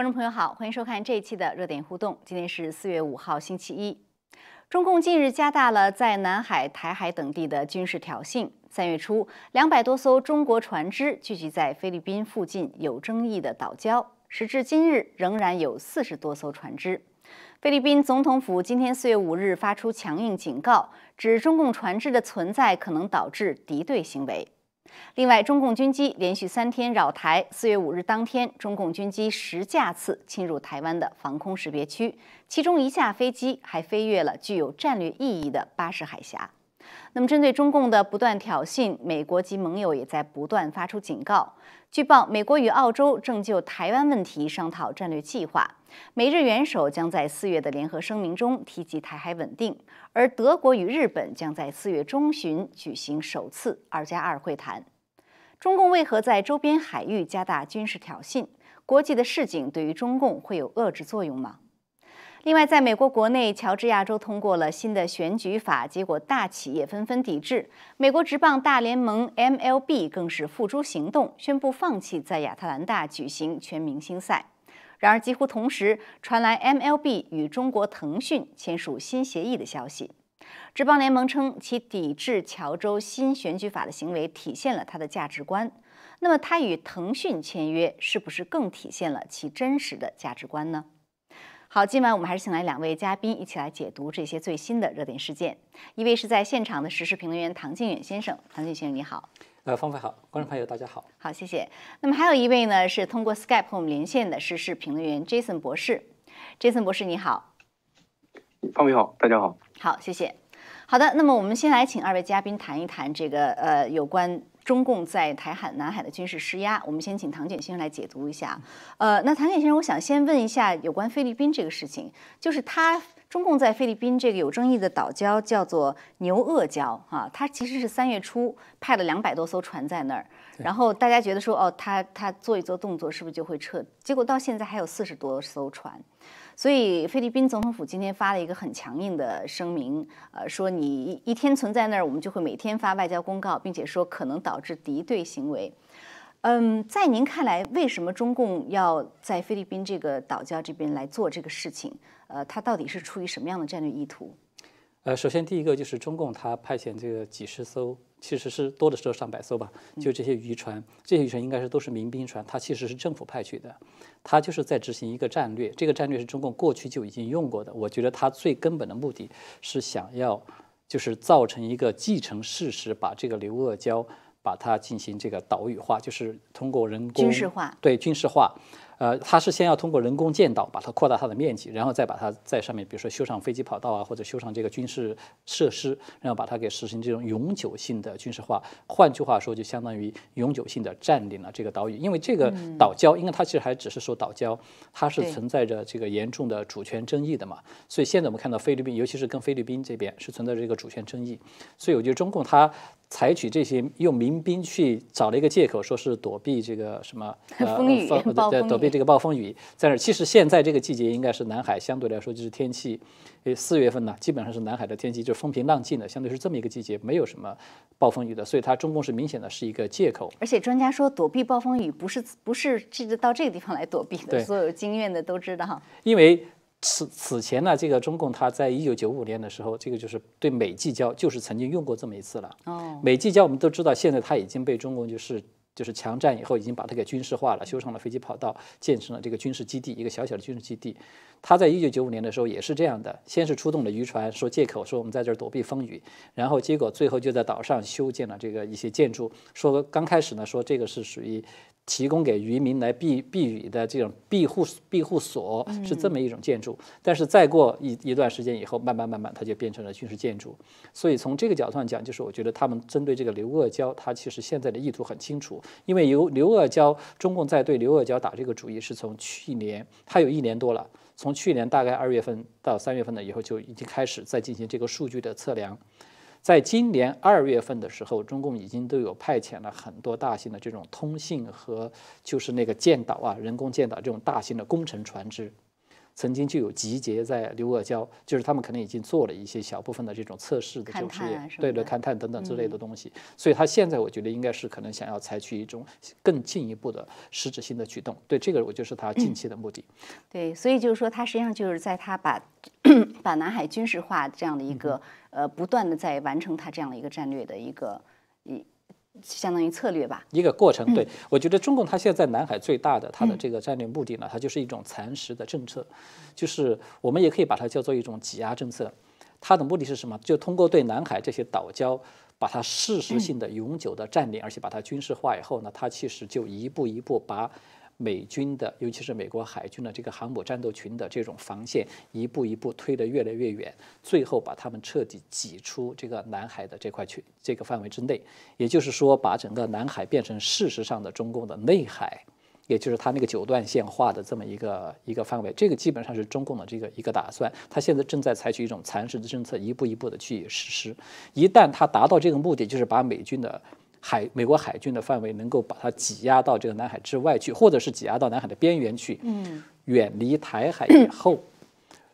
观众朋友好，欢迎收看这一期的热点互动。今天是四月五号，星期一。中共近日加大了在南海、台海等地的军事挑衅。三月初，两百多艘中国船只聚集在菲律宾附近有争议的岛礁，时至今日仍然有四十多艘船只。菲律宾总统府今天四月五日发出强硬警告，指中共船只的存在可能导致敌对行为。另外，中共军机连续三天扰台。四月五日当天，中共军机十架次侵入台湾的防空识别区，其中一架飞机还飞越了具有战略意义的巴士海峡。那么，针对中共的不断挑衅，美国及盟友也在不断发出警告。据报，美国与澳洲正就台湾问题商讨战略计划，美日元首将在四月的联合声明中提及台海稳定，而德国与日本将在四月中旬举行首次“二加二”会谈。中共为何在周边海域加大军事挑衅？国际的示警对于中共会有遏制作用吗？另外，在美国国内，乔治亚州通过了新的选举法，结果大企业纷纷抵制。美国职棒大联盟 MLB 更是付诸行动，宣布放弃在亚特兰大举行全明星赛。然而，几乎同时传来 MLB 与中国腾讯签署新协议的消息。职棒联盟称，其抵制乔州新选举法的行为体现了他的价值观。那么，他与腾讯签约是不是更体现了其真实的价值观呢？好，今晚我们还是请来两位嘉宾一起来解读这些最新的热点事件。一位是在现场的时事评论员唐靖远先生，唐靖先生你好。呃，方飞好，观众朋友大家好。好，谢谢。那么还有一位呢，是通过 Skype 和我们连线的时事评论员 Jason 博士。Jason 博士你好。方飞好，大家好。好，谢谢。好的，那么我们先来请二位嘉宾谈一谈这个呃有关。中共在台海、南海的军事施压，我们先请唐简先生来解读一下。呃，那唐简先生，我想先问一下有关菲律宾这个事情，就是他中共在菲律宾这个有争议的岛礁叫做牛轭礁啊，它其实是三月初派了两百多艘船在那儿，然后大家觉得说哦，他他做一做动作是不是就会撤？结果到现在还有四十多艘船。所以，菲律宾总统府今天发了一个很强硬的声明，呃，说你一天存在那儿，我们就会每天发外交公告，并且说可能导致敌对行为。嗯，在您看来，为什么中共要在菲律宾这个岛礁这边来做这个事情？呃，它到底是出于什么样的战略意图？呃，首先第一个就是中共它派遣这个几十艘。其实是多的时候上百艘吧，就这些渔船，这些渔船应该是都是民兵船，它其实是政府派去的，它就是在执行一个战略，这个战略是中共过去就已经用过的。我觉得它最根本的目的是想要，就是造成一个既成事实，把这个刘鄂礁把它进行这个岛屿化，就是通过人工军事化，对军事化。呃，它是先要通过人工建岛把它扩大它的面积，然后再把它在上面，比如说修上飞机跑道啊，或者修上这个军事设施，然后把它给实行这种永久性的军事化。换句话说，就相当于永久性的占领了这个岛屿。因为这个岛礁，因为它其实还只是说岛礁，它是存在着这个严重的主权争议的嘛。所以现在我们看到菲律宾，尤其是跟菲律宾这边是存在着这个主权争议。所以我觉得中共它。采取这些用民兵去找了一个借口，说是躲避这个什么 风雨，躲避这个暴风雨，在那其实现在这个季节应该是南海相对来说就是天气，呃四月份呢基本上是南海的天气就风平浪静的，相对是这么一个季节，没有什么暴风雨的，所以它中共是明显的是一个借口。而且专家说躲避暴风雨不是不是这个到这个地方来躲避的，所有经验的都知道。因为。此此前呢，这个中共他在一九九五年的时候，这个就是对美济礁就是曾经用过这么一次了。哦，美济礁我们都知道，现在它已经被中共就是就是强占以后，已经把它给军事化了，修上了飞机跑道，建成了这个军事基地，一个小小的军事基地。他在一九九五年的时候也是这样的，先是出动了渔船，说借口说我们在这儿躲避风雨，然后结果最后就在岛上修建了这个一些建筑，说刚开始呢说这个是属于。提供给渔民来避避雨的这种庇护庇护所是这么一种建筑，但是再过一一段时间以后，慢慢慢慢它就变成了军事建筑。所以从这个角度上讲，就是我觉得他们针对这个刘鄂礁，它其实现在的意图很清楚。因为由刘鄂礁，中共在对刘鄂礁打这个主意是从去年，它有一年多了，从去年大概二月份到三月份的以后就已经开始在进行这个数据的测量。在今年二月份的时候，中共已经都有派遣了很多大型的这种通信和就是那个建岛啊、人工建岛这种大型的工程船只。曾经就有集结在刘阿胶，就是他们可能已经做了一些小部分的这种测试的这种实验，对对，勘探等等之类的东西。所以他现在我觉得应该是可能想要采取一种更进一步的实质性的举动。对这个，我就是他近期的目的。对，所以就是说，他实际上就是在他把 把南海军事化这样的一个呃，不断的在完成他这样的一个战略的一个一。相当于策略吧，一个过程。对我觉得中共它现在在南海最大的它的这个战略目的呢，它就是一种蚕食的政策，就是我们也可以把它叫做一种挤压政策。它的目的是什么？就通过对南海这些岛礁，把它事实性的、永久的占领，而且把它军事化以后呢，它其实就一步一步把。美军的，尤其是美国海军的这个航母战斗群的这种防线，一步一步推得越来越远，最后把他们彻底挤出这个南海的这块区这个范围之内。也就是说，把整个南海变成事实上的中共的内海，也就是他那个九段线画的这么一个一个范围。这个基本上是中共的这个一个打算。他现在正在采取一种蚕食的政策，一步一步的去实施。一旦他达到这个目的，就是把美军的。海美国海军的范围能够把它挤压到这个南海之外去，或者是挤压到南海的边缘去，嗯，远离台海以 后，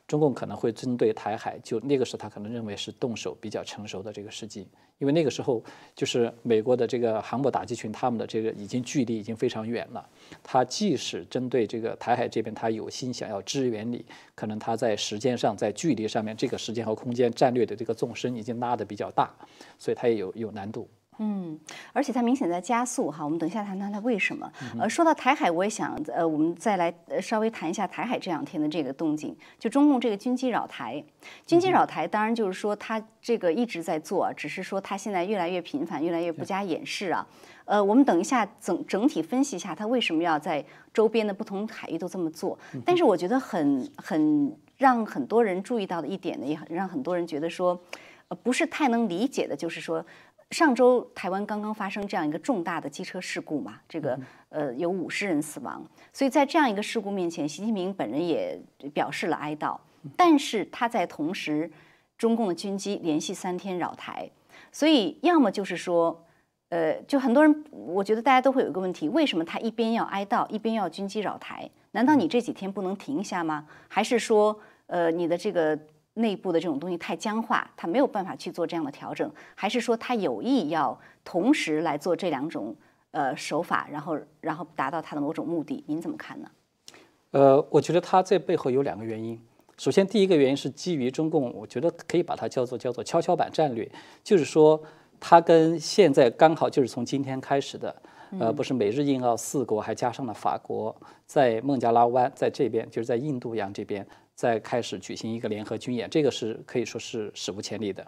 中共可能会针对台海，就那个时候他可能认为是动手比较成熟的这个时机，因为那个时候就是美国的这个航母打击群，他们的这个已经距离已经非常远了，他即使针对这个台海这边，他有心想要支援你，可能他在时间上在距离上面，这个时间和空间战略的这个纵深已经拉得比较大，所以他也有有难度。嗯，而且它明显在加速哈。我们等一下谈谈它为什么。呃，说到台海，我也想呃，我们再来稍微谈一下台海这两天的这个动静。就中共这个军机扰台，军机扰台，当然就是说它这个一直在做，只是说它现在越来越频繁，越来越不加掩饰啊。呃，我们等一下整整体分析一下它为什么要在周边的不同海域都这么做。但是我觉得很很让很多人注意到的一点呢，也很让很多人觉得说，呃，不是太能理解的，就是说。上周台湾刚刚发生这样一个重大的机车事故嘛，这个呃有五十人死亡，所以在这样一个事故面前，习近平本人也表示了哀悼。但是他在同时，中共的军机连续三天扰台，所以要么就是说，呃，就很多人，我觉得大家都会有一个问题：为什么他一边要哀悼，一边要军机扰台？难道你这几天不能停一下吗？还是说，呃，你的这个？内部的这种东西太僵化，他没有办法去做这样的调整，还是说他有意要同时来做这两种呃手法，然后然后达到他的某种目的？您怎么看呢？呃，我觉得他这背后有两个原因。首先，第一个原因是基于中共，我觉得可以把它叫做叫做跷跷板战略，就是说它跟现在刚好就是从今天开始的，呃，不是美日印澳四国，还加上了法国，在孟加拉湾，在这边就是在印度洋这边。再开始举行一个联合军演，这个是可以说是史无前例的，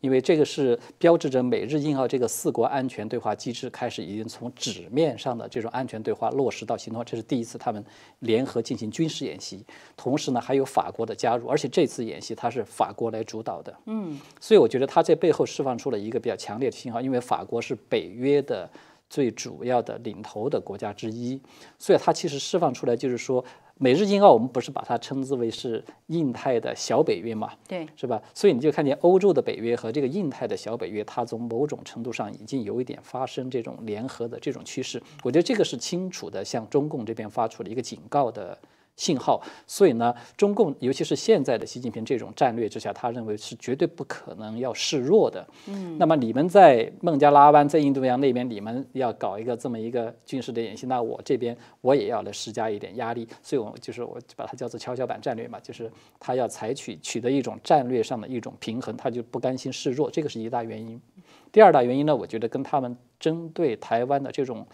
因为这个是标志着美日印澳这个四国安全对话机制开始已经从纸面上的这种安全对话落实到行动，这是第一次他们联合进行军事演习，同时呢还有法国的加入，而且这次演习它是法国来主导的，嗯，所以我觉得它在背后释放出了一个比较强烈的信号，因为法国是北约的最主要的领头的国家之一，所以它其实释放出来就是说。美日印澳，我们不是把它称之为是印太的小北约嘛？对，是吧？所以你就看见欧洲的北约和这个印太的小北约，它从某种程度上已经有一点发生这种联合的这种趋势。我觉得这个是清楚的向中共这边发出了一个警告的。信号，所以呢，中共尤其是现在的习近平这种战略之下，他认为是绝对不可能要示弱的。嗯，那么你们在孟加拉湾、在印度洋那边，你们要搞一个这么一个军事的演习，那我这边我也要来施加一点压力。所以，我就是我把它叫做跷跷板战略嘛，就是他要采取取得一种战略上的一种平衡，他就不甘心示弱，这个是一大原因。第二大原因呢，我觉得跟他们针对台湾的这种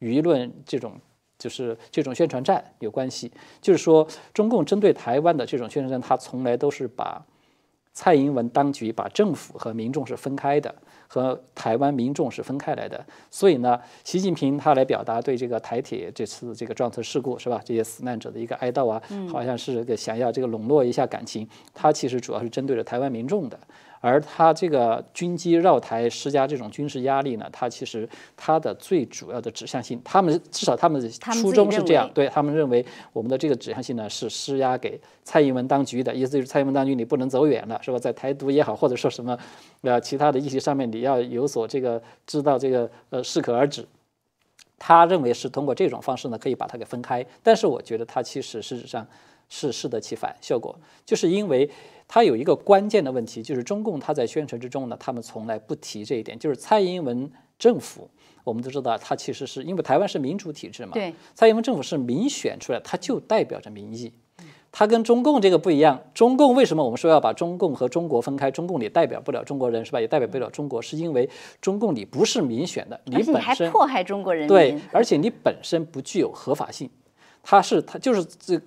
舆论这种。就是这种宣传战有关系，就是说中共针对台湾的这种宣传战，他从来都是把蔡英文当局、把政府和民众是分开的，和台湾民众是分开来的。所以呢，习近平他来表达对这个台铁这次这个撞车事故是吧，这些死难者的一个哀悼啊，好像是个想要这个笼络一下感情，他其实主要是针对着台湾民众的。而他这个军机绕台施加这种军事压力呢，他其实他的最主要的指向性，他们至少他们的初衷是这样，对他们认为我们的这个指向性呢是施压给蔡英文当局的意思，就是蔡英文当局你不能走远了，是吧？在台独也好，或者说什么呃其他的议题上面，你要有所这个知道这个呃适可而止。他认为是通过这种方式呢可以把它给分开，但是我觉得他其实事实上。是适得其反效果，就是因为它有一个关键的问题，就是中共它在宣传之中呢，他们从来不提这一点，就是蔡英文政府，我们都知道，它其实是因为台湾是民主体制嘛，对，蔡英文政府是民选出来，它就代表着民意。它跟中共这个不一样，中共为什么我们说要把中共和中国分开？中共里代表不了中国人，是吧？也代表不了中国，是因为中共你不是民选的，你本身还迫害中国人民，对，而且你本身不具有合法性，它是它就是这。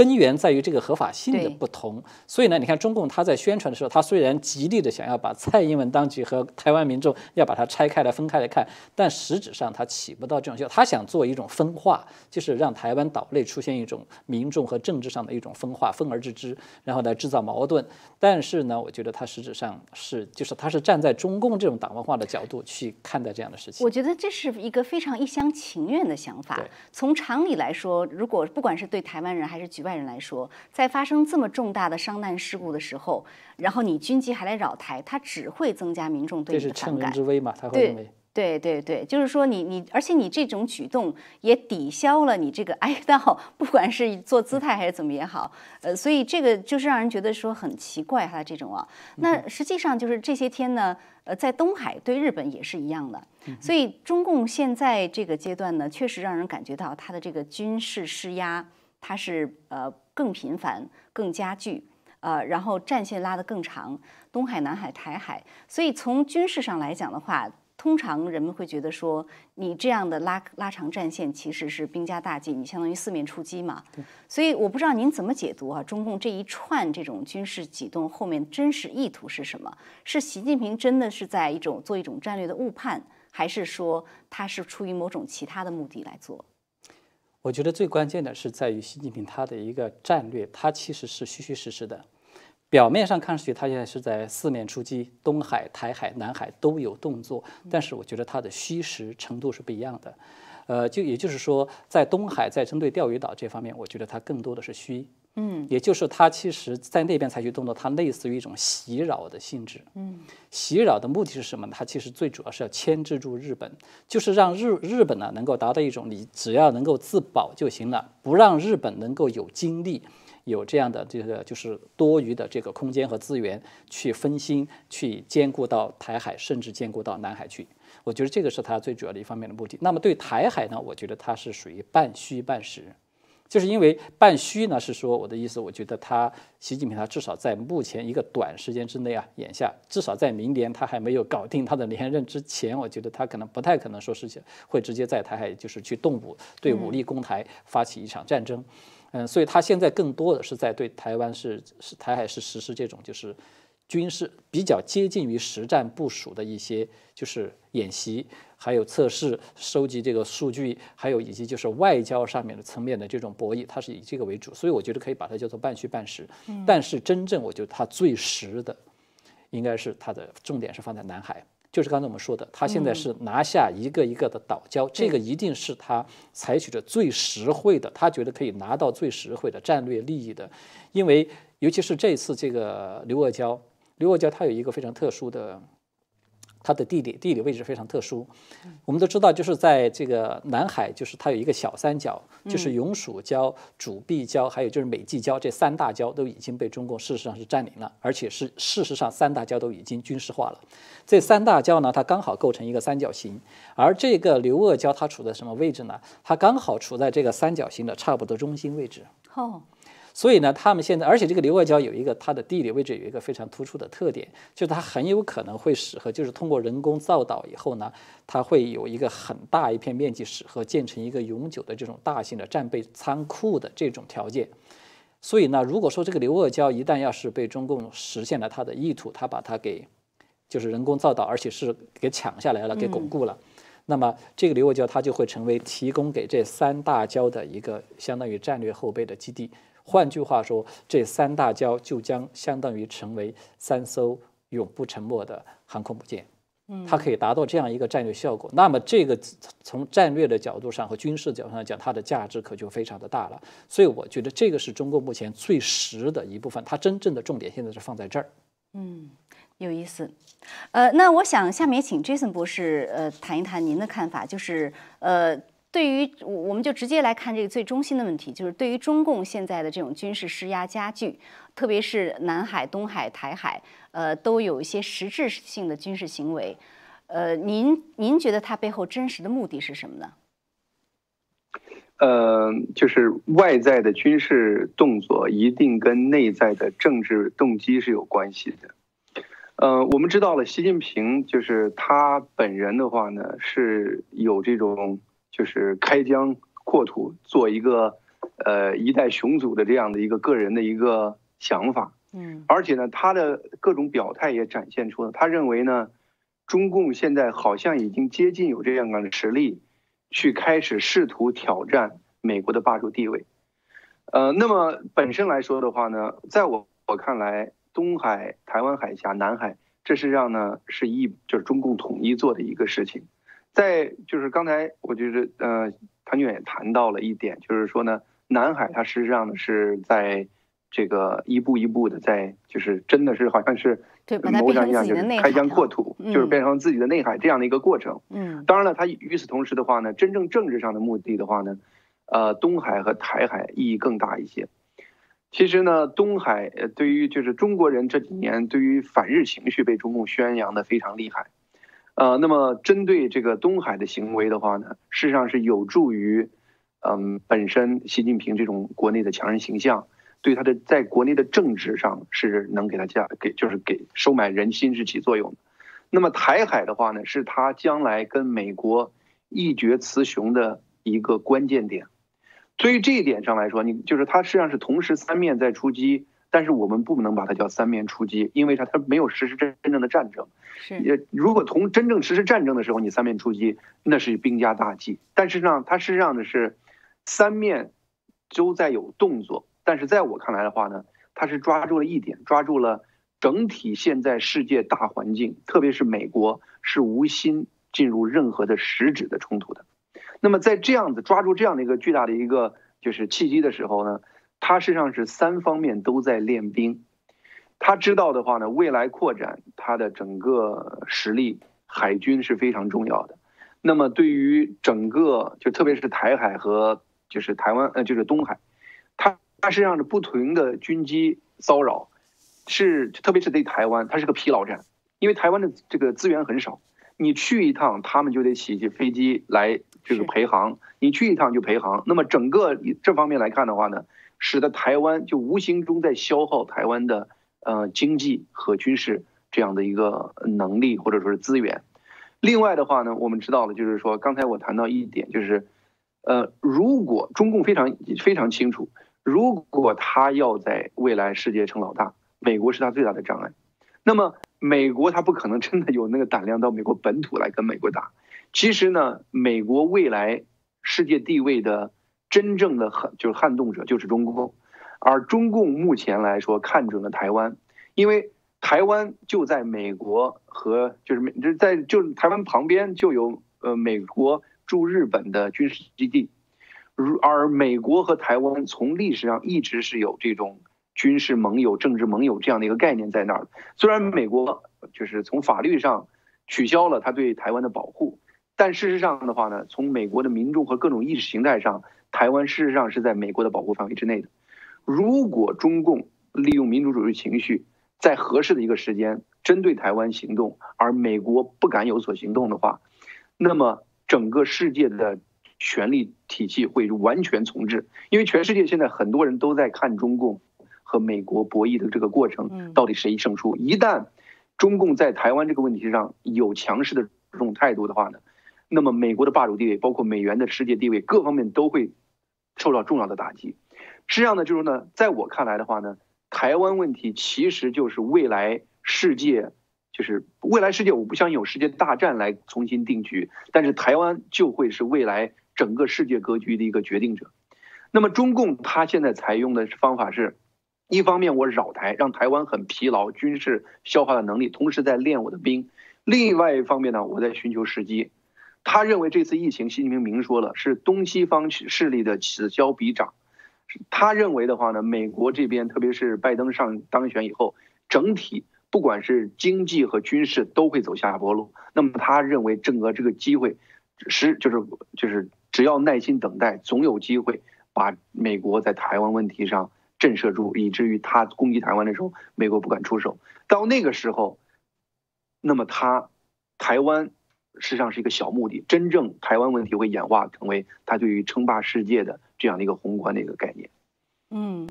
根源在于这个合法性的不同，所以呢，你看中共他在宣传的时候，他虽然极力的想要把蔡英文当局和台湾民众要把它拆开来、分开来看，但实质上他起不到这种效。他想做一种分化，就是让台湾岛内出现一种民众和政治上的一种分化、分而治之，然后来制造矛盾。但是呢，我觉得他实质上是，就是他是站在中共这种党文化的角度去看待这样的事情。我觉得这是一个非常一厢情愿的想法。从常理来说，如果不管是对台湾人还是局外，外人来说，在发生这么重大的伤难事故的时候，然后你军机还来扰台，它只会增加民众对你的反感。这是趁人之危嘛？他会认为。对对对，就是说你你，而且你这种举动也抵消了你这个哀悼，不管是做姿态还是怎么也好，呃，所以这个就是让人觉得说很奇怪哈，这种啊。那实际上就是这些天呢，呃，在东海对日本也是一样的，所以中共现在这个阶段呢，确实让人感觉到他的这个军事施压。它是呃更频繁、更加剧，呃，然后战线拉得更长，东海、南海、台海。所以从军事上来讲的话，通常人们会觉得说，你这样的拉拉长战线其实是兵家大忌，你相当于四面出击嘛。所以我不知道您怎么解读啊？中共这一串这种军事举动后面真实意图是什么？是习近平真的是在一种做一种战略的误判，还是说他是出于某种其他的目的来做？我觉得最关键的是在于习近平他的一个战略，他其实是虚虚实实的。表面上看上去他现在是在四面出击，东海、台海、南海都有动作，但是我觉得他的虚实程度是不一样的。呃，就也就是说，在东海在针对钓鱼岛这方面，我觉得他更多的是虚。嗯，也就是他其实在那边采取动作，它类似于一种袭扰的性质。嗯，袭扰的目的是什么呢？它其实最主要是要牵制住日本，就是让日日本呢能够达到一种你只要能够自保就行了，不让日本能够有精力、有这样的这个就是多余的这个空间和资源去分心、去兼顾到台海，甚至兼顾到南海去。我觉得这个是它最主要的一方面的目的。那么对台海呢，我觉得它是属于半虚半实。就是因为半虚呢，是说我的意思，我觉得他习近平他至少在目前一个短时间之内啊，眼下至少在明年他还没有搞定他的连任之前，我觉得他可能不太可能说是会直接在台海就是去动武，对武力攻台发起一场战争，嗯，所以他现在更多的是在对台湾是是台海是实施这种就是军事比较接近于实战部署的一些就是演习。还有测试、收集这个数据，还有以及就是外交上面的层面的这种博弈，它是以这个为主，所以我觉得可以把它叫做半虚半实。但是真正我觉得它最实的，应该是它的重点是放在南海，就是刚才我们说的，它现在是拿下一个一个的岛礁，这个一定是它采取的最实惠的，他觉得可以拿到最实惠的战略利益的，因为尤其是这次这个刘阿胶，刘阿胶它有一个非常特殊的。它的地理地理位置非常特殊，我们都知道，就是在这个南海，就是它有一个小三角，就是永暑礁、主碧礁，还有就是美济礁这三大礁都已经被中共事实上是占领了，而且是事实上三大礁都已经军事化了。这三大礁呢，它刚好构成一个三角形，而这个刘鄂礁它处在什么位置呢？它刚好处在这个三角形的差不多中心位置。哦。所以呢，他们现在，而且这个刘外礁有一个它的地理位置有一个非常突出的特点，就是它很有可能会适合，就是通过人工造岛以后呢，它会有一个很大一片面积适合建成一个永久的这种大型的战备仓库的这种条件。所以呢，如果说这个刘外礁一旦要是被中共实现了它的意图，它把它给就是人工造岛，而且是给抢下来了，给巩固了，那么这个刘外礁它就会成为提供给这三大礁的一个相当于战略后备的基地。换句话说，这三大礁就将相当于成为三艘永不沉没的航空母舰，嗯，它可以达到这样一个战略效果。那么，这个从战略的角度上和军事角度上讲，它的价值可就非常的大了。所以，我觉得这个是中国目前最实的一部分，它真正的重点现在是放在这儿。嗯，有意思。呃，那我想下面请 Jason 博士呃谈一谈您的看法，就是呃。对于我我们就直接来看这个最中心的问题，就是对于中共现在的这种军事施压加剧，特别是南海、东海、台海，呃，都有一些实质性的军事行为。呃，您您觉得它背后真实的目的是什么呢？呃，就是外在的军事动作一定跟内在的政治动机是有关系的。呃，我们知道了，习近平就是他本人的话呢，是有这种就是开疆扩土、做一个呃一代雄主的这样的一个个人的一个想法。嗯，而且呢，他的各种表态也展现出了他认为呢，中共现在好像已经接近有这样的实力。去开始试图挑战美国的霸主地位，呃，那么本身来说的话呢，在我我看来，东海、台湾海峡、南海，这实际上呢是一就是中共统一做的一个事情。在就是刚才我觉得，呃，谭俊也谈到了一点，就是说呢，南海它实际上呢是在。这个一步一步的在，就是真的是好像是谋上一样，就是开疆扩土，就是变成自己的内海这样的一个过程。嗯，当然了，它与此同时的话呢，真正政治上的目的的话呢，呃，东海和台海意义更大一些。其实呢，东海呃，对于就是中国人这几年对于反日情绪被中共宣扬的非常厉害。呃，那么针对这个东海的行为的话呢，事实上是有助于，嗯，本身习近平这种国内的强人形象。对他的在国内的政治上是能给他加给就是给收买人心是起作用的，那么台海的话呢，是他将来跟美国一决雌雄的一个关键点，所以这一点上来说，你就是他实际上是同时三面在出击，但是我们不能把它叫三面出击，因为它它没有实施真真正的战争。是，如果从真正实施战争的时候，你三面出击，那是兵家大忌。但是呢，它实际上的是三面都在有动作。但是在我看来的话呢，它是抓住了一点，抓住了整体现在世界大环境，特别是美国是无心进入任何的实质的冲突的。那么在这样子抓住这样的一个巨大的一个就是契机的时候呢，他实际上是三方面都在练兵。他知道的话呢，未来扩展他的整个实力，海军是非常重要的。那么对于整个就特别是台海和就是台湾呃就是东海，他。它实际上是不同的军机骚扰，是特别是对台湾，它是个疲劳战，因为台湾的这个资源很少，你去一趟，他们就得起飞机来这个陪航，你去一趟就陪航。那么整个这方面来看的话呢，使得台湾就无形中在消耗台湾的呃经济和军事这样的一个能力或者说是资源。另外的话呢，我们知道了，就是说刚才我谈到一点，就是呃，如果中共非常非常清楚。如果他要在未来世界成老大，美国是他最大的障碍。那么美国他不可能真的有那个胆量到美国本土来跟美国打。其实呢，美国未来世界地位的真正的撼就是撼动者就是中共，而中共目前来说看准了台湾，因为台湾就在美国和就是美就在就台湾旁边就有呃美国驻日本的军事基地。如而美国和台湾从历史上一直是有这种军事盟友、政治盟友这样的一个概念在那儿。虽然美国就是从法律上取消了他对台湾的保护，但事实上的话呢，从美国的民众和各种意识形态上，台湾事实上是在美国的保护范围之内的。如果中共利用民主主义情绪，在合适的一个时间针对台湾行动，而美国不敢有所行动的话，那么整个世界的。权力体系会完全重置，因为全世界现在很多人都在看中共和美国博弈的这个过程，到底谁胜出？一旦中共在台湾这个问题上有强势的这种态度的话呢，那么美国的霸主地位，包括美元的世界地位，各方面都会受到重要的打击。实际上呢，就是呢，在我看来的话呢，台湾问题其实就是未来世界。就是未来世界，我不相信有世界大战来重新定局，但是台湾就会是未来整个世界格局的一个决定者。那么中共他现在采用的方法是，一方面我扰台，让台湾很疲劳，军事消化的能力，同时在练我的兵；另外一方面呢，我在寻求时机。他认为这次疫情，习近平明说了，是东西方势力的此消彼长。他认为的话呢，美国这边特别是拜登上当选以后，整体。不管是经济和军事都会走下坡路，那么他认为整个这个机会，是就是就是只要耐心等待，总有机会把美国在台湾问题上震慑住，以至于他攻击台湾的时候，美国不敢出手。到那个时候，那么他台湾实际上是一个小目的，真正台湾问题会演化成为他对于称霸世界的这样的一个宏观的一个概念。嗯，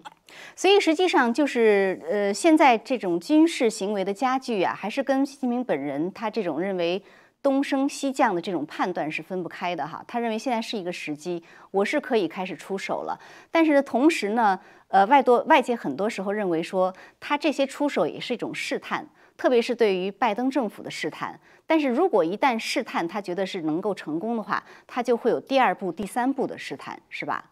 所以实际上就是呃，现在这种军事行为的加剧啊，还是跟习近平本人他这种认为东升西降的这种判断是分不开的哈。他认为现在是一个时机，我是可以开始出手了。但是同时呢，呃，外多外界很多时候认为说，他这些出手也是一种试探，特别是对于拜登政府的试探。但是如果一旦试探他觉得是能够成功的话，他就会有第二步、第三步的试探，是吧？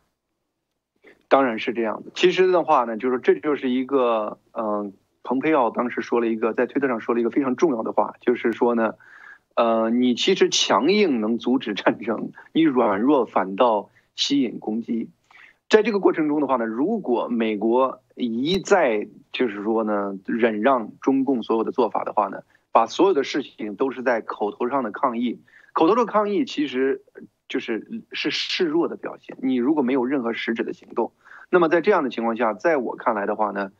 当然是这样的。其实的话呢，就是这就是一个，嗯，蓬佩奥当时说了一个，在推特上说了一个非常重要的话，就是说呢，呃，你其实强硬能阻止战争，你软弱反倒吸引攻击。在这个过程中的话呢，如果美国一再就是说呢，忍让中共所有的做法的话呢，把所有的事情都是在口头上的抗议，口头的抗议其实。就是是示弱的表现。你如果没有任何实质的行动，那么在这样的情况下，在我看来的话呢，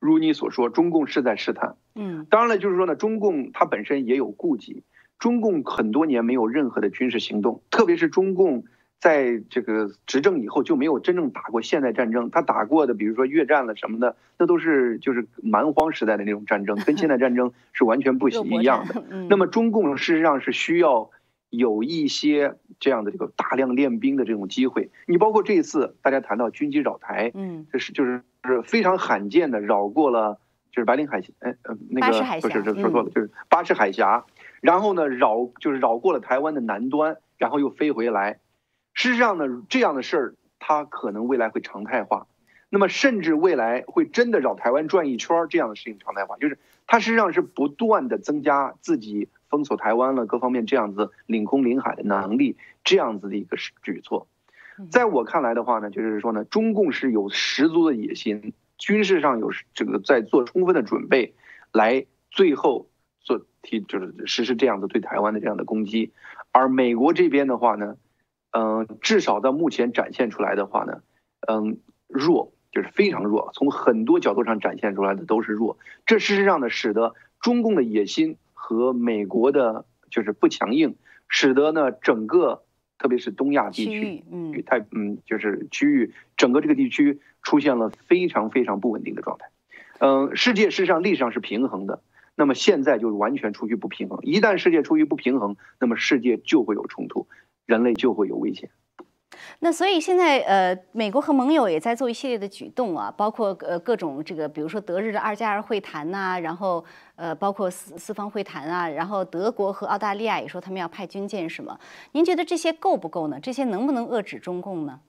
如你所说，中共是在试探。嗯，当然了，就是说呢，中共它本身也有顾忌。中共很多年没有任何的军事行动，特别是中共在这个执政以后就没有真正打过现代战争。他打过的，比如说越战了什么的，那都是就是蛮荒时代的那种战争，跟现代战争 是完全不一样的。那么中共事实上是需要。有一些这样的这个大量练兵的这种机会，你包括这一次大家谈到军机扰台，嗯，这是就是是非常罕见的绕过了就是白令海峡，哎呃那个不是这说错了，就是巴士海峡，然后呢绕就是绕过了台湾的南端，然后又飞回来。事实上呢，这样的事儿它可能未来会常态化，那么甚至未来会真的绕台湾转一圈这样的事情常态化，就是它实际上是不断的增加自己。封锁台湾了，各方面这样子领空领海的能力，这样子的一个举措，在我看来的话呢，就是说呢，中共是有十足的野心，军事上有这个在做充分的准备，来最后做提就是实施这样子对台湾的这样的攻击，而美国这边的话呢，嗯，至少到目前展现出来的话呢，嗯，弱就是非常弱，从很多角度上展现出来的都是弱，这事实上呢，使得中共的野心。和美国的就是不强硬，使得呢整个特别是东亚地区，嗯，太嗯就是区域整个这个地区出现了非常非常不稳定的状态。嗯，世界事实上历史上是平衡的，那么现在就完全处于不平衡。一旦世界处于不平衡，那么世界就会有冲突，人类就会有危险。那所以现在呃，美国和盟友也在做一系列的举动啊，包括呃各种这个，比如说德日的二加二会谈呐，然后呃包括四四方会谈啊，然后德国和澳大利亚也说他们要派军舰什么。您觉得这些够不够呢？这些能不能遏制中共呢？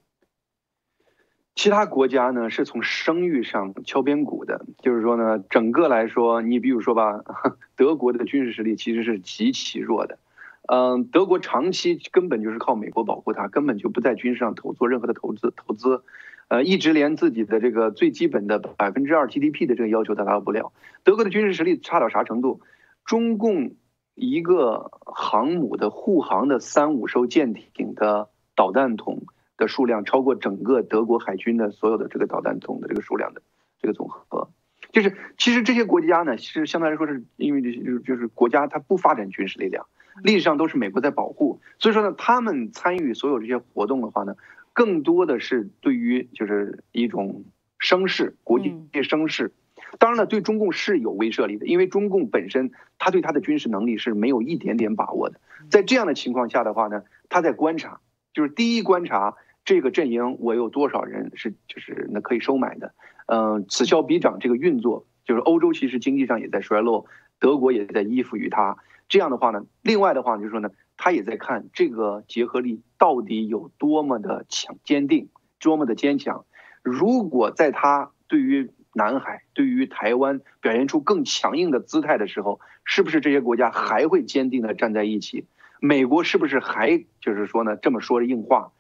其他国家呢是从声誉上敲边鼓的，就是说呢，整个来说，你比如说吧，德国的军事实力其实是极其弱的。嗯，德国长期根本就是靠美国保护它，根本就不在军事上投做任何的投资投资，呃，一直连自己的这个最基本的百分之二 GDP 的这个要求都达到不了。德国的军事实力差到啥程度？中共一个航母的护航的三五艘舰艇的导弹筒的数量，超过整个德国海军的所有的这个导弹筒的这个数量的这个总和。就是其实这些国家呢，是相对来说是因为就是就是国家它不发展军事力量。历史上都是美国在保护，所以说呢，他们参与所有这些活动的话呢，更多的是对于就是一种声势，国际声势。当然了，对中共是有威慑力的，因为中共本身他对他的军事能力是没有一点点把握的。在这样的情况下的话呢，他在观察，就是第一观察这个阵营我有多少人是就是那可以收买的。嗯，此消彼长这个运作，就是欧洲其实经济上也在衰落，德国也在依附于他。这样的话呢，另外的话就是说呢，他也在看这个结合力到底有多么的强、坚定，多么的坚强。如果在他对于南海、对于台湾表现出更强硬的姿态的时候，是不是这些国家还会坚定的站在一起？美国是不是还就是说呢这么说着硬话？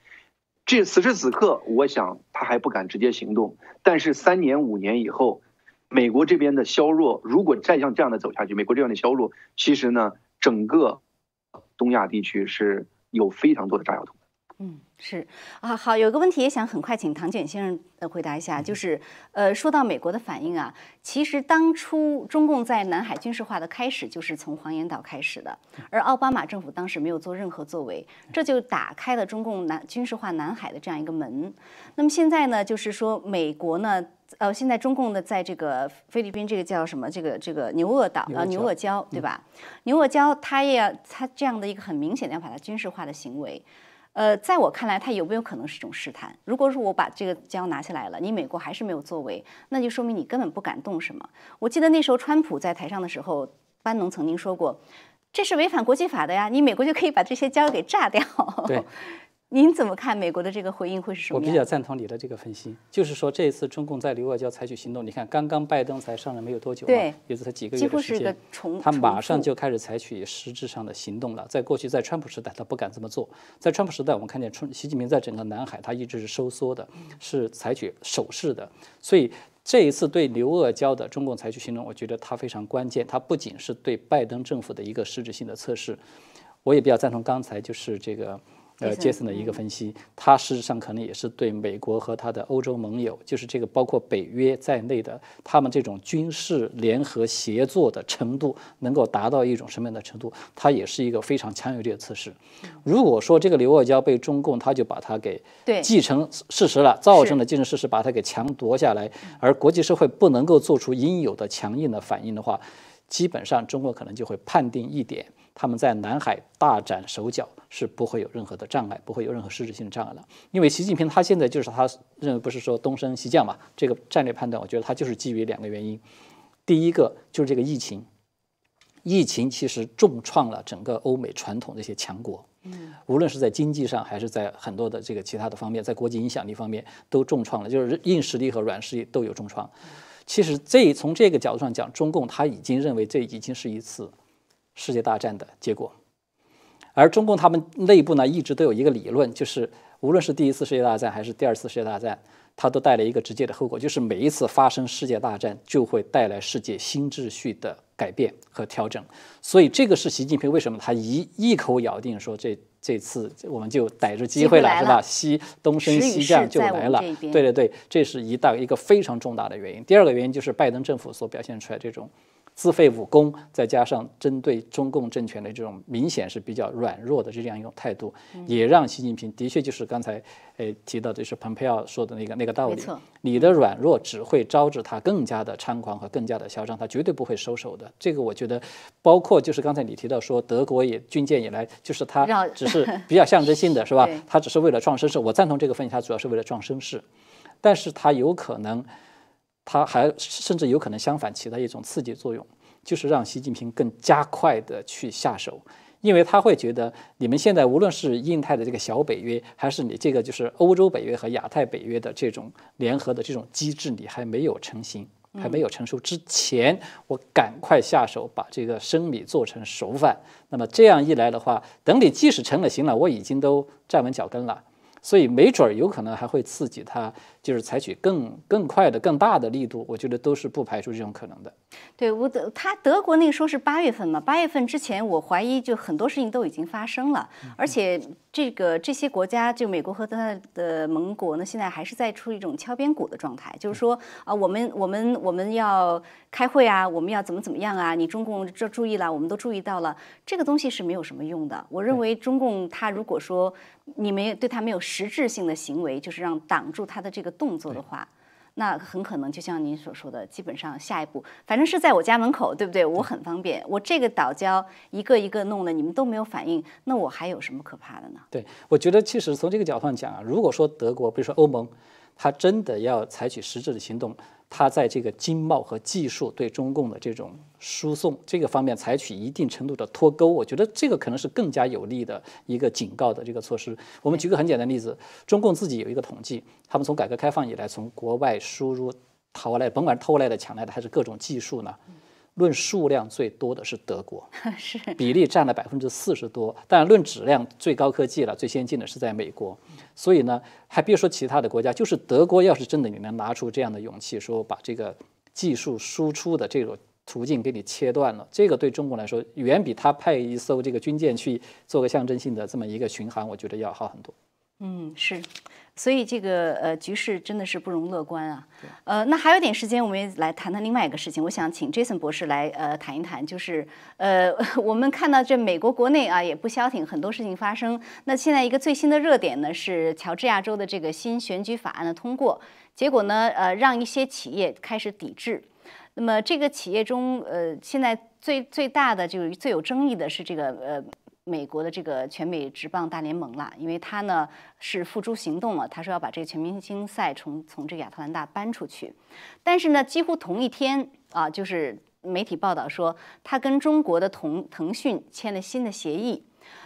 这此时此刻，我想他还不敢直接行动。但是三年、五年以后。美国这边的削弱，如果再像这样的走下去，美国这样的削弱，其实呢，整个东亚地区是有非常多的炸药桶。嗯是啊，好，有个问题也想很快请唐卷先生呃回答一下，就是呃，说到美国的反应啊，其实当初中共在南海军事化的开始就是从黄岩岛开始的，而奥巴马政府当时没有做任何作为，这就打开了中共南军事化南海的这样一个门。那么现在呢，就是说美国呢，呃，现在中共呢，在这个菲律宾这个叫什么？这个这个牛轭岛呃牛轭礁对吧？牛轭礁它也要它这样的一个很明显的要把它军事化的行为。呃，在我看来，它有没有可能是一种试探？如果说我把这个礁拿下来了，你美国还是没有作为，那就说明你根本不敢动什么。我记得那时候川普在台上的时候，班农曾经说过，这是违反国际法的呀，你美国就可以把这些礁给炸掉。对。您怎么看美国的这个回应会是什么？我比较赞同你的这个分析，就是说这一次中共在刘外交采取行动，你看刚刚拜登才上任没有多久，对，也是才几个月的时间，他马上就开始采取实质上的行动了。在过去在川普时代他不敢这么做，在川普时代我们看见川习近平在整个南海他一直是收缩的，是采取守势的，所以这一次对刘鄂礁的中共采取行动，我觉得它非常关键，它不仅是对拜登政府的一个实质性的测试，我也比较赞同刚才就是这个。呃，杰森的一个分析，他事实上可能也是对美国和他的欧洲盟友，就是这个包括北约在内的，他们这种军事联合协作的程度能够达到一种什么样的程度，它也是一个非常强有力的测试。如果说这个刘傲娇被中共他就把它给继承事实了，造成了继承事实，把它给强夺下来，而国际社会不能够做出应有的强硬的反应的话，基本上中国可能就会判定一点。他们在南海大展手脚是不会有任何的障碍，不会有任何实质性的障碍了。因为习近平他现在就是他认为不是说东升西降嘛，这个战略判断，我觉得他就是基于两个原因。第一个就是这个疫情，疫情其实重创了整个欧美传统这些强国，嗯，无论是在经济上还是在很多的这个其他的方面，在国际影响力方面都重创了，就是硬实力和软实力都有重创。其实这从这个角度上讲，中共他已经认为这已经是一次。世界大战的结果，而中共他们内部呢，一直都有一个理论，就是无论是第一次世界大战还是第二次世界大战，它都带来一个直接的后果，就是每一次发生世界大战，就会带来世界新秩序的改变和调整。所以这个是习近平为什么他一一口咬定说这这次我们就逮着机会了，是吧？西东升西降就来了。对对对，这是一大一个非常重大的原因。第二个原因就是拜登政府所表现出来这种。自废武功，再加上针对中共政权的这种明显是比较软弱的这样一种态度，也让习近平的确就是刚才诶提到的是蓬佩奥说的那个那个道理。你的软弱只会招致他更加的猖狂和更加的嚣张，他绝对不会收手的。这个我觉得，包括就是刚才你提到说德国也军舰也来，就是他只是比较象征性的 是吧？他只是为了壮声势。我赞同这个分析，他主要是为了壮声势，但是他有可能。它还甚至有可能相反起到一种刺激作用，就是让习近平更加快的去下手，因为他会觉得你们现在无论是印太的这个小北约，还是你这个就是欧洲北约和亚太北约的这种联合的这种机制，你还没有成型，还没有成熟之前，我赶快下手把这个生米做成熟饭。那么这样一来的话，等你即使成了型了，我已经都站稳脚跟了。所以没准儿有可能还会刺激他，就是采取更更快的、更大的力度。我觉得都是不排除这种可能的。对，我德他德国那个时候是八月份嘛，八月份之前，我怀疑就很多事情都已经发生了，而且这个这些国家，就美国和他的盟国呢，现在还是在处于一种敲边鼓的状态，就是说啊，我们我们我们要开会啊，我们要怎么怎么样啊？你中共这注意了，我们都注意到了，这个东西是没有什么用的。我认为中共他如果说。你没对他没有实质性的行为，就是让挡住他的这个动作的话，那很可能就像您所说的，基本上下一步，反正是在我家门口，对不对？我很方便，我这个岛礁一个一个弄的，你们都没有反应，那我还有什么可怕的呢？对，我觉得其实从这个角度上讲啊，如果说德国，比如说欧盟，他真的要采取实质的行动。它在这个经贸和技术对中共的这种输送这个方面采取一定程度的脱钩，我觉得这个可能是更加有利的一个警告的这个措施。我们举个很简单的例子，中共自己有一个统计，他们从改革开放以来，从国外输入淘来，甭管偷来的、抢来的，还是各种技术呢？论数量最多的是德国，是比例占了百分之四十多。当然，论质量最高科技了、最先进的是在美国。所以呢，还别说其他的国家，就是德国，要是真的你能拿出这样的勇气，说把这个技术输出的这种途径给你切断了，这个对中国来说，远比他派一艘这个军舰去做个象征性的这么一个巡航，我觉得要好很多。嗯，是。所以这个呃局势真的是不容乐观啊。呃，那还有点时间，我们也来谈谈另外一个事情。我想请 Jason 博士来呃谈一谈，就是呃 我们看到这美国国内啊也不消停，很多事情发生。那现在一个最新的热点呢是乔治亚州的这个新选举法案的通过，结果呢呃让一些企业开始抵制。那么这个企业中呃现在最最大的就是最有争议的是这个呃。美国的这个全美职棒大联盟了，因为他呢是付诸行动了，他说要把这个全明星赛从从这个亚特兰大搬出去，但是呢，几乎同一天啊，就是媒体报道说他跟中国的同腾讯签了新的协议。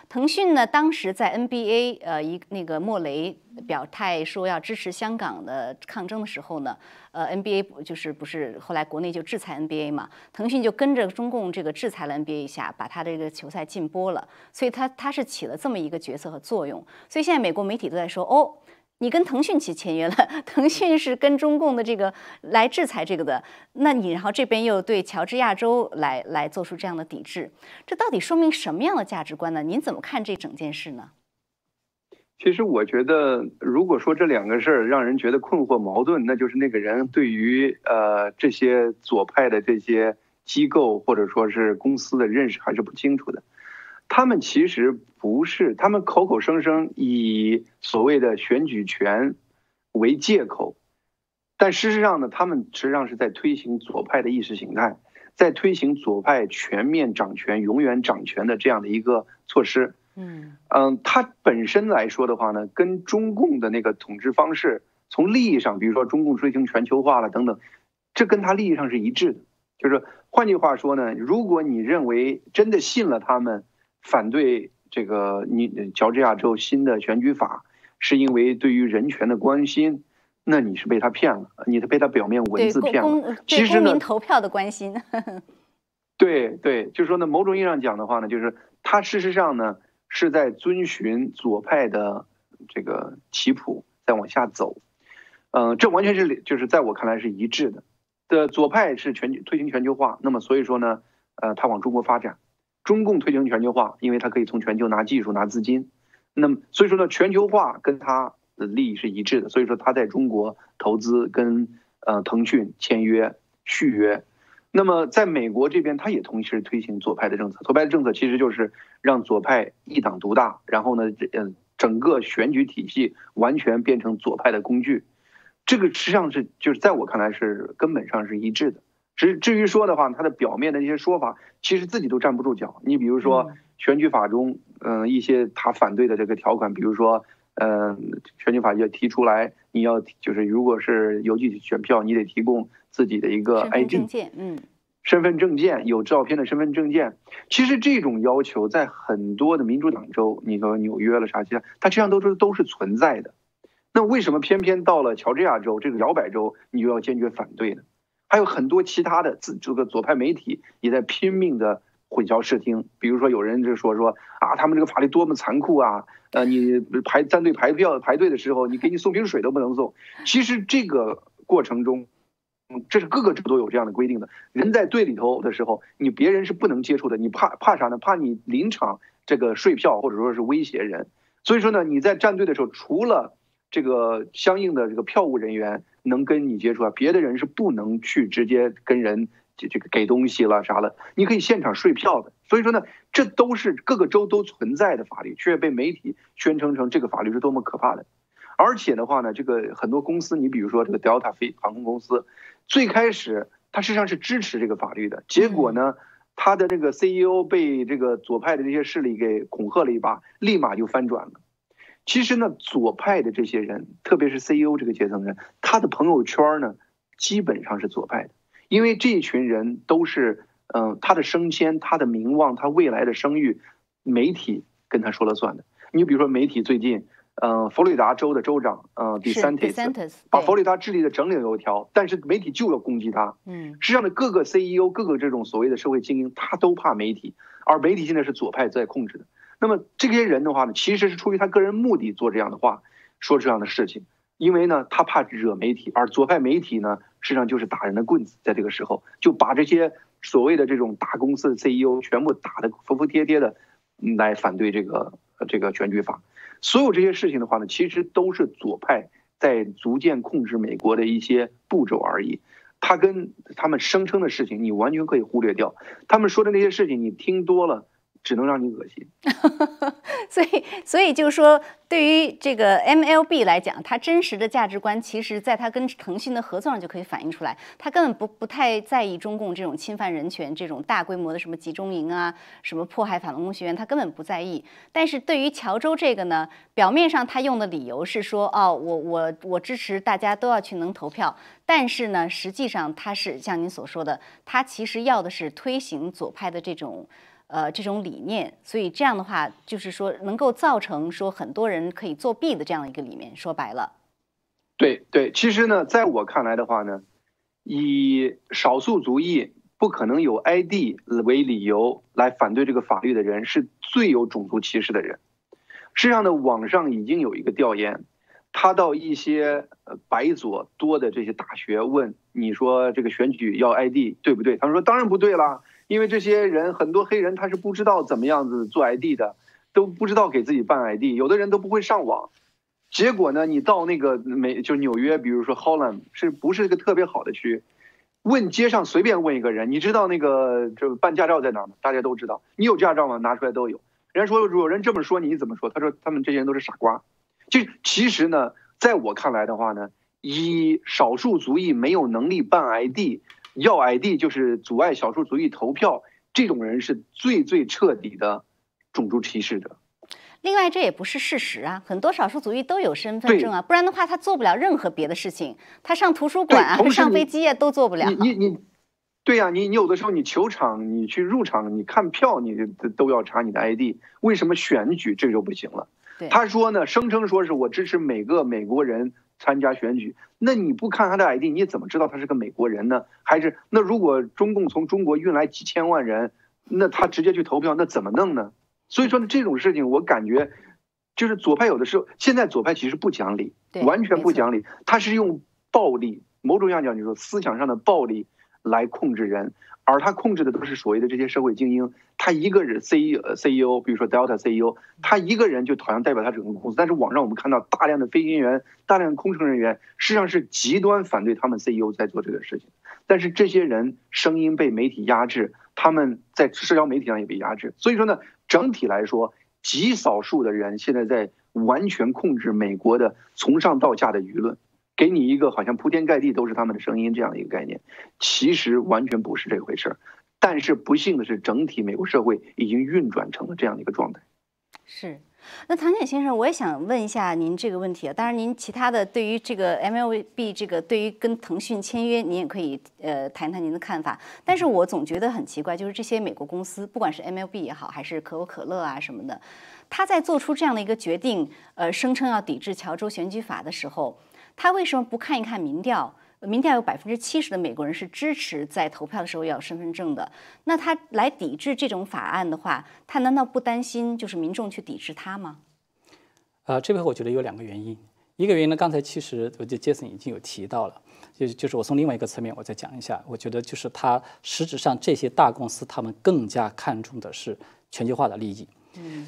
腾讯呢，当时在 NBA，呃，一那个莫雷表态说要支持香港的抗争的时候呢，呃，NBA 就是不是后来国内就制裁 NBA 嘛，腾讯就跟着中共这个制裁了 NBA 一下，把他这个球赛禁播了，所以他他是起了这么一个角色和作用，所以现在美国媒体都在说哦。你跟腾讯去签约了，腾讯是跟中共的这个来制裁这个的，那你然后这边又对乔治亚州来来做出这样的抵制，这到底说明什么样的价值观呢？您怎么看这整件事呢？其实我觉得，如果说这两个事儿让人觉得困惑矛盾，那就是那个人对于呃这些左派的这些机构或者说是公司的认识还是不清楚的。他们其实不是，他们口口声声以所谓的选举权为借口，但事实上呢，他们实际上是在推行左派的意识形态，在推行左派全面掌权、永远掌权的这样的一个措施。嗯嗯，它本身来说的话呢，跟中共的那个统治方式，从利益上，比如说中共推行全球化了等等，这跟他利益上是一致的。就是换句话说呢，如果你认为真的信了他们。反对这个你乔治亚州新的选举法，是因为对于人权的关心，那你是被他骗了，你是被他表面文字骗了。其实呢，投票的关心。对对，就是说呢，某种意义上讲的话呢，就是他事实上呢是在遵循左派的这个棋谱在往下走。嗯，这完全是就是在我看来是一致的。的左派是全推行全球化，那么所以说呢，呃，他往中国发展。中共推行全球化，因为它可以从全球拿技术、拿资金，那么所以说呢，全球化跟它的利益是一致的。所以说，他在中国投资，跟呃腾讯签约续约。那么在美国这边，他也同时推行左派的政策。左派的政策其实就是让左派一党独大，然后呢，嗯，整个选举体系完全变成左派的工具。这个实际上是就是在我看来是根本上是一致的。至至于说的话，他的表面的那些说法，其实自己都站不住脚。你比如说选举法中，嗯，一些他反对的这个条款，比如说，嗯，选举法要提出来，你要就是如果是邮寄选票，你得提供自己的一个 ID 证件，嗯，身份证件有照片的身份证件。其实这种要求在很多的民主党州，你说纽约了啥，其他它实际上都是都是存在的。那为什么偏偏到了乔治亚州这个摇摆州，你就要坚决反对呢？还有很多其他的自这个左派媒体也在拼命的混淆视听，比如说有人就说说啊，他们这个法律多么残酷啊，呃，你排站队排票排队的时候，你给你送瓶水都不能送。其实这个过程中，嗯，这是各个州都有这样的规定的。人在队里头的时候，你别人是不能接触的，你怕怕啥呢？怕你临场这个睡票或者说是威胁人。所以说呢，你在站队的时候，除了这个相应的这个票务人员能跟你接触啊，别的人是不能去直接跟人这这个给东西了啥了。你可以现场税票的，所以说呢，这都是各个州都存在的法律，却被媒体宣称成这个法律是多么可怕的。而且的话呢，这个很多公司，你比如说这个 Delta 飞航空公司，最开始它实际上是支持这个法律的，结果呢，它的这个 CEO 被这个左派的这些势力给恐吓了一把，立马就翻转了。其实呢，左派的这些人，特别是 CEO 这个阶层的人，他的朋友圈呢，基本上是左派的，因为这一群人都是，嗯，他的升迁、他的名望、他未来的声誉，媒体跟他说了算的。你比如说，媒体最近，嗯，佛罗里达州的州长，嗯，DeSantis，把佛罗里达治理的整整油条，但是媒体就要攻击他。嗯，实际上呢，各个 CEO、各个这种所谓的社会精英，他都怕媒体，而媒体现在是左派在控制的。那么这些人的话呢，其实是出于他个人目的做这样的话，说这样的事情，因为呢，他怕惹媒体，而左派媒体呢，实际上就是打人的棍子，在这个时候就把这些所谓的这种大公司的 CEO 全部打得服服帖帖的，来反对这个这个选举法。所有这些事情的话呢，其实都是左派在逐渐控制美国的一些步骤而已。他跟他们声称的事情，你完全可以忽略掉。他们说的那些事情，你听多了。只能让你恶心，所以，所以就是说，对于这个 MLB 来讲，它真实的价值观，其实在它跟腾讯的合作上就可以反映出来。它根本不不太在意中共这种侵犯人权、这种大规模的什么集中营啊、什么迫害法轮功学员，他根本不在意。但是对于乔州这个呢，表面上他用的理由是说，哦，我我我支持大家都要去能投票，但是呢，实际上他是像您所说的，他其实要的是推行左派的这种。呃，这种理念，所以这样的话，就是说能够造成说很多人可以作弊的这样一个里面，说白了，对对，其实呢，在我看来的话呢，以少数族裔不可能有 ID 为理由来反对这个法律的人，是最有种族歧视的人。实际上呢，网上已经有一个调研，他到一些呃白左多的这些大学问，你说这个选举要 ID 对不对？他们说当然不对啦。因为这些人很多黑人他是不知道怎么样子做 ID 的，都不知道给自己办 ID，有的人都不会上网。结果呢，你到那个美就纽约，比如说 Holland，是不是一个特别好的区？问街上随便问一个人，你知道那个就办驾照在哪吗？大家都知道。你有驾照吗？拿出来都有。人家说有人这么说，你怎么说？他说他们这些人都是傻瓜。就其实呢，在我看来的话呢，以少数族裔没有能力办 ID。要 ID 就是阻碍少数族裔投票，这种人是最最彻底的种族歧视者。另外，这也不是事实啊，很多少数族裔都有身份证啊，不然的话他做不了任何别的事情，他上图书馆啊、上飞机啊都做不了。你你，对呀，你你有的时候你球场你去入场你看票你都要查你的 ID，为什么选举这就不行了？他说呢，声称说是我支持每个美国人。参加选举，那你不看他的 ID，你怎么知道他是个美国人呢？还是那如果中共从中国运来几千万人，那他直接去投票，那怎么弄呢？所以说呢，这种事情我感觉，就是左派有的时候，现在左派其实不讲理，完全不讲理，他是用暴力，某种意义上讲，你说思想上的暴力来控制人。而他控制的都是所谓的这些社会精英，他一个人 C E C E O，比如说 Delta C E O，他一个人就好像代表他整个公司。但是网上我们看到大量的飞行员、大量的空乘人员，实际上是极端反对他们 C E O 在做这个事情。但是这些人声音被媒体压制，他们在社交媒体上也被压制。所以说呢，整体来说，极少数的人现在在完全控制美国的从上到下的舆论。给你一个好像铺天盖地都是他们的声音这样的一个概念，其实完全不是这回事儿。但是不幸的是，整体美国社会已经运转成了这样的一个状态。是，那唐简先生，我也想问一下您这个问题啊。当然，您其他的对于这个 MLB 这个对于跟腾讯签约，您也可以呃谈谈您的看法。但是我总觉得很奇怪，就是这些美国公司，不管是 MLB 也好，还是可口可乐啊什么的，他在做出这样的一个决定，呃，声称要抵制乔州选举法的时候。他为什么不看一看民调？民调有百分之七十的美国人是支持在投票的时候要身份证的。那他来抵制这种法案的话，他难道不担心就是民众去抵制他吗？呃，这边我觉得有两个原因。一个原因呢，刚才其实我觉得杰森已经有提到了，就就是我从另外一个侧面我再讲一下。我觉得就是他实质上这些大公司他们更加看重的是全球化的利益。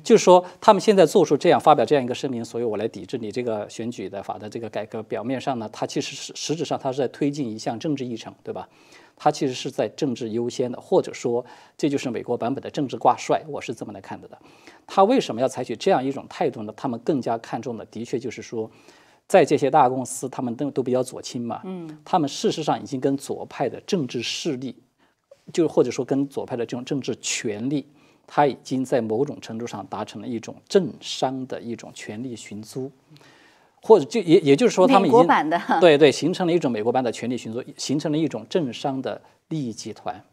就是说，他们现在做出这样发表这样一个声明，所以我来抵制你这个选举的法的这个改革。表面上呢，它其实是实质上它是在推进一项政治议程，对吧？它其实是在政治优先的，或者说这就是美国版本的政治挂帅，我是这么来看的的。他为什么要采取这样一种态度呢？他们更加看重的，的确就是说，在这些大公司，他们都都比较左倾嘛，嗯，他们事实上已经跟左派的政治势力，就或者说跟左派的这种政治权力。他已经在某种程度上达成了一种政商的一种权力寻租，或者就也也就是说，他们已经对对形成了一种美国版的权力寻租，形成了一种政商的利益集团。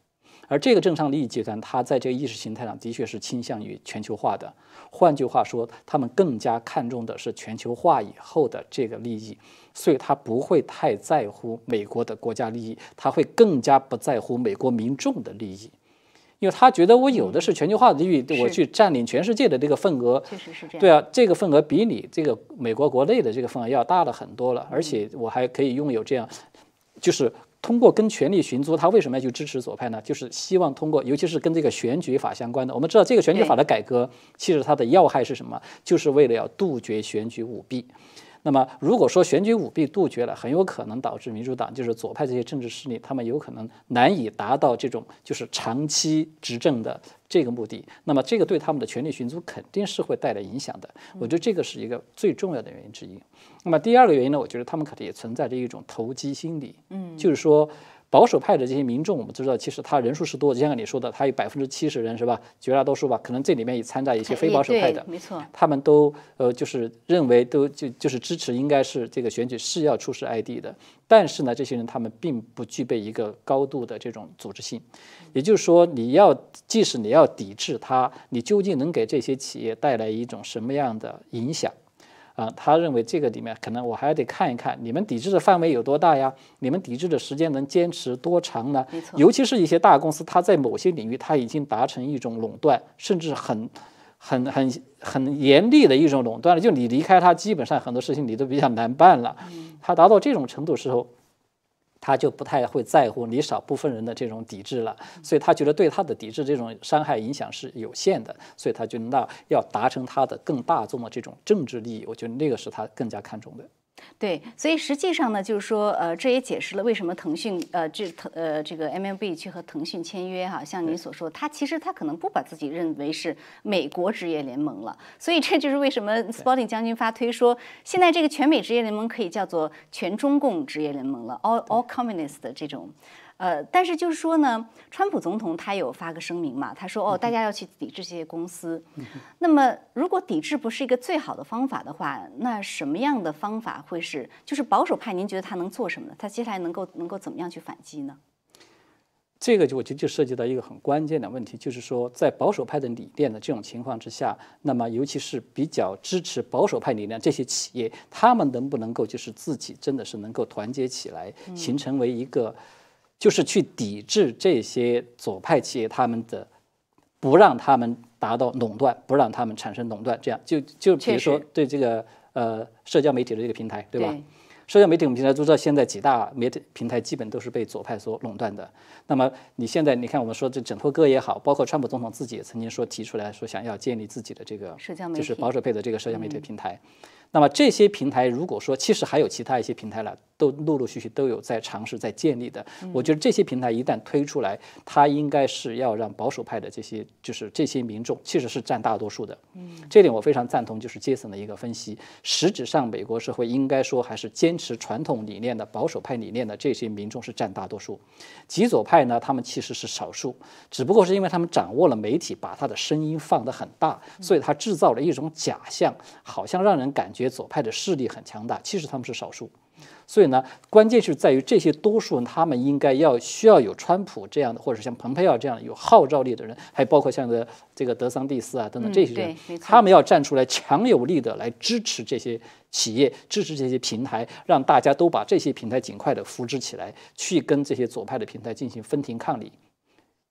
而这个政商利益集团，它在这个意识形态上的确是倾向于全球化的。换句话说，他们更加看重的是全球化以后的这个利益，所以他不会太在乎美国的国家利益，他会更加不在乎美国民众的利益。因为他觉得我有的是全球化的利益，我去占领全世界的这个份额，确实是这样。对啊，这个份额比你这个美国国内的这个份额要大了很多了，而且我还可以拥有这样，就是通过跟权力寻租，他为什么要去支持左派呢？就是希望通过，尤其是跟这个选举法相关的。我们知道这个选举法的改革，其实它的要害是什么？就是为了要杜绝选举舞弊。那么，如果说选举舞弊杜绝了，很有可能导致民主党就是左派这些政治势力，他们有可能难以达到这种就是长期执政的这个目的。那么，这个对他们的权力寻租肯定是会带来影响的。我觉得这个是一个最重要的原因之一。那么第二个原因呢？我觉得他们可能也存在着一种投机心理，嗯，就是说。保守派的这些民众，我们知道，其实他人数是多，就像你说的，他有百分之七十人是吧？绝大多数吧，可能这里面也掺杂一些非保守派的，没错。他们都呃，就是认为都就就是支持，应该是这个选举是要出示 ID 的。但是呢，这些人他们并不具备一个高度的这种组织性，也就是说，你要即使你要抵制他，你究竟能给这些企业带来一种什么样的影响？啊，他认为这个里面可能我还得看一看你们抵制的范围有多大呀？你们抵制的时间能坚持多长呢？尤其是一些大公司，它在某些领域它已经达成一种垄断，甚至很、很、很、很严厉的一种垄断了。就你离开它，基本上很多事情你都比较难办了。它达到这种程度时候。他就不太会在乎你少部分人的这种抵制了，所以他觉得对他的抵制这种伤害影响是有限的，所以他觉得那要达成他的更大众的这种政治利益，我觉得那个是他更加看重的。对，所以实际上呢，就是说，呃，这也解释了为什么腾讯，呃，这腾，呃，这个 MLB 去和腾讯签约哈，像您所说，他其实他可能不把自己认为是美国职业联盟了，所以这就是为什么 Sporting 将军发推说，现在这个全美职业联盟可以叫做全中共职业联盟了，All All Communist 的这种。呃，但是就是说呢，川普总统他有发个声明嘛，他说哦，大家要去抵制这些公司。那么，如果抵制不是一个最好的方法的话，那什么样的方法会是？就是保守派，您觉得他能做什么呢？他接下来能够能够怎么样去反击呢？这个就我觉得就涉及到一个很关键的问题，就是说，在保守派的理念的这种情况之下，那么尤其是比较支持保守派理念这些企业，他们能不能够就是自己真的是能够团结起来，形成为一个？就是去抵制这些左派企业，他们的不让他们达到垄断，不让他们产生垄断，这样就就比如说对这个呃社交媒体的这个平台，对吧？社交媒体我们平台都知道，现在几大媒体平台基本都是被左派所垄断的。那么你现在你看，我们说这整托哥也好，包括川普总统自己也曾经说提出来说想要建立自己的这个社交媒体，就是保守派的这个社交媒体平台。那么这些平台，如果说其实还有其他一些平台了。都陆陆续续都有在尝试在建立的，我觉得这些平台一旦推出来，它应该是要让保守派的这些就是这些民众其实是占大多数的。嗯，这点我非常赞同，就是杰森的一个分析。实质上，美国社会应该说还是坚持传统理念的保守派理念的这些民众是占大多数，极左派呢，他们其实是少数，只不过是因为他们掌握了媒体，把他的声音放得很大，所以他制造了一种假象，好像让人感觉左派的势力很强大，其实他们是少数。所以呢，关键是在于这些多数人，他们应该要需要有川普这样的，或者像蓬佩奥这样的有号召力的人，还包括像的这个德桑蒂斯啊等等这些人，他们要站出来强有力的来支持这些企业，支持这些平台，让大家都把这些平台尽快的扶植起来，去跟这些左派的平台进行分庭抗礼。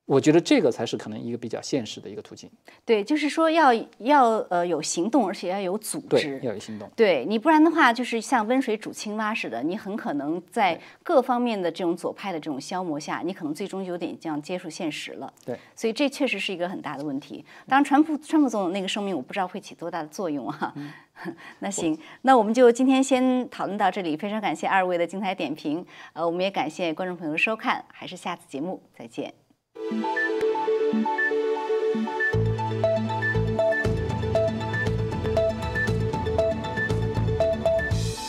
我觉得这个才是可能一个比较现实的一个途径。对，就是说要要呃有行动，而且要有组织，要有行动。对你不然的话，就是像温水煮青蛙似的，你很可能在各方面的这种左派的这种消磨下，你可能最终有点这样接触现实了。对，所以这确实是一个很大的问题。当然，川普川普总统那个声明，我不知道会起多大的作用啊。那行，那我们就今天先讨论到这里。非常感谢二位的精彩点评，呃，我们也感谢观众朋友的收看，还是下次节目再见。Música